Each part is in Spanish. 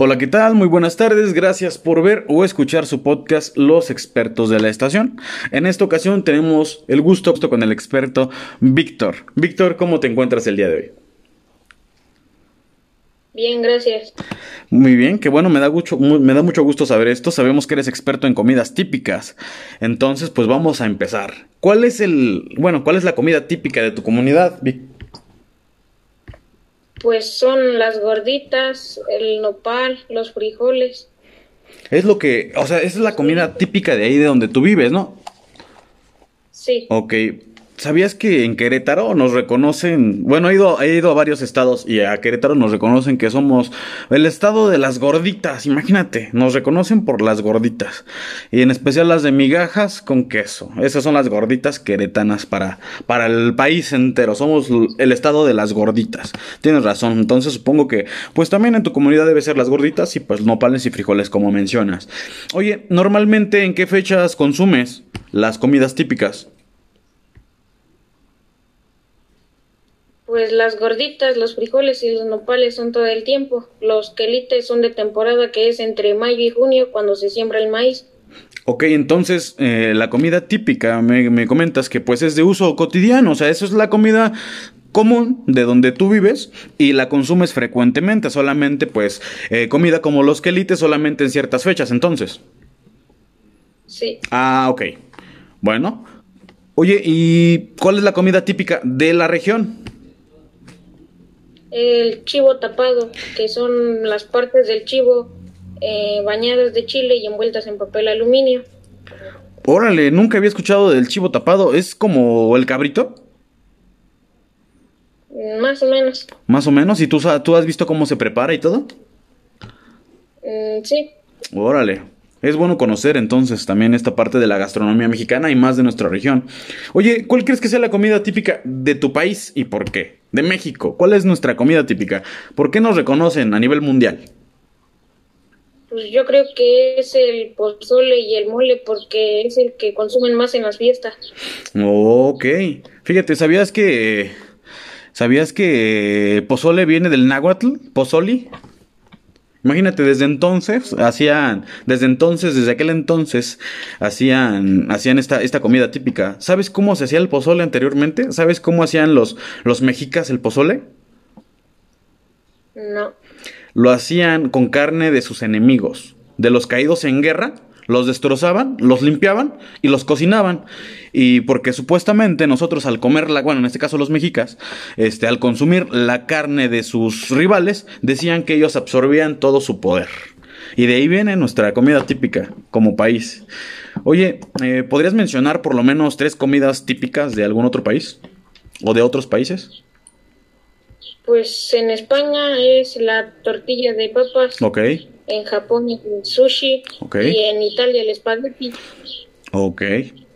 Hola, ¿qué tal? Muy buenas tardes, gracias por ver o escuchar su podcast Los expertos de la estación. En esta ocasión tenemos el gusto con el experto Víctor. Víctor, ¿cómo te encuentras el día de hoy? Bien, gracias. Muy bien, que bueno, me da, mucho, me da mucho gusto saber esto. Sabemos que eres experto en comidas típicas. Entonces, pues vamos a empezar. ¿Cuál es el, bueno, cuál es la comida típica de tu comunidad, Víctor? Pues son las gorditas, el nopal, los frijoles. Es lo que, o sea, esa es la comida típica de ahí de donde tú vives, ¿no? Sí. Ok, ¿Sabías que en Querétaro nos reconocen? Bueno, he ido, he ido a varios estados y a Querétaro nos reconocen que somos el estado de las gorditas. Imagínate, nos reconocen por las gorditas. Y en especial las de migajas con queso. Esas son las gorditas queretanas para, para el país entero. Somos el estado de las gorditas. Tienes razón. Entonces supongo que, pues también en tu comunidad debe ser las gorditas y pues nopales y frijoles como mencionas. Oye, normalmente en qué fechas consumes las comidas típicas? Pues las gorditas, los frijoles y los nopales son todo el tiempo. Los quelites son de temporada que es entre mayo y junio cuando se siembra el maíz. Ok, entonces eh, la comida típica me, comentas que pues es de uso cotidiano, o sea, eso es la comida común de donde tú vives y la consumes frecuentemente, solamente pues eh, comida como los quelites solamente en ciertas fechas, entonces. Sí. Ah, ok. Bueno. Oye, ¿y cuál es la comida típica de la región? El chivo tapado, que son las partes del chivo eh, bañadas de chile y envueltas en papel aluminio. Órale, nunca había escuchado del chivo tapado. ¿Es como el cabrito? Más o menos. Más o menos. ¿Y tú, tú has visto cómo se prepara y todo? Mm, sí. Órale. Es bueno conocer entonces también esta parte de la gastronomía mexicana y más de nuestra región. Oye, ¿cuál crees que sea la comida típica de tu país y por qué? De México, ¿cuál es nuestra comida típica? ¿Por qué nos reconocen a nivel mundial? Pues yo creo que es el pozole y el mole porque es el que consumen más en las fiestas. Ok. Fíjate, ¿sabías que ¿Sabías que pozole viene del náhuatl? ¿Pozoli? Imagínate, desde entonces hacían, desde entonces, desde aquel entonces, hacían, hacían esta, esta comida típica. ¿Sabes cómo se hacía el pozole anteriormente? ¿Sabes cómo hacían los, los mexicas el pozole? No. Lo hacían con carne de sus enemigos, de los caídos en guerra los destrozaban, los limpiaban y los cocinaban. Y porque supuestamente nosotros al comer la, bueno, en este caso los mexicas, este, al consumir la carne de sus rivales, decían que ellos absorbían todo su poder. Y de ahí viene nuestra comida típica como país. Oye, eh, ¿podrías mencionar por lo menos tres comidas típicas de algún otro país? ¿O de otros países? Pues en España es la tortilla de papas. Ok en Japón el sushi y en Italia el espagueti. Ok.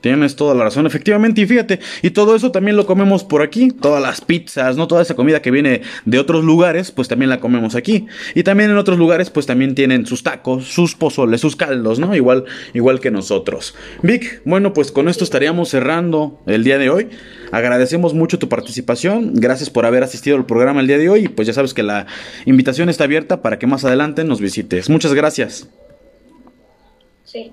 Tienes toda la razón, efectivamente, y fíjate, y todo eso también lo comemos por aquí, todas las pizzas, ¿no? Toda esa comida que viene de otros lugares, pues también la comemos aquí. Y también en otros lugares, pues también tienen sus tacos, sus pozoles, sus caldos, ¿no? Igual, igual que nosotros. Vic, bueno, pues con esto estaríamos cerrando el día de hoy. Agradecemos mucho tu participación, gracias por haber asistido al programa el día de hoy, y pues ya sabes que la invitación está abierta para que más adelante nos visites. Muchas gracias. Sí.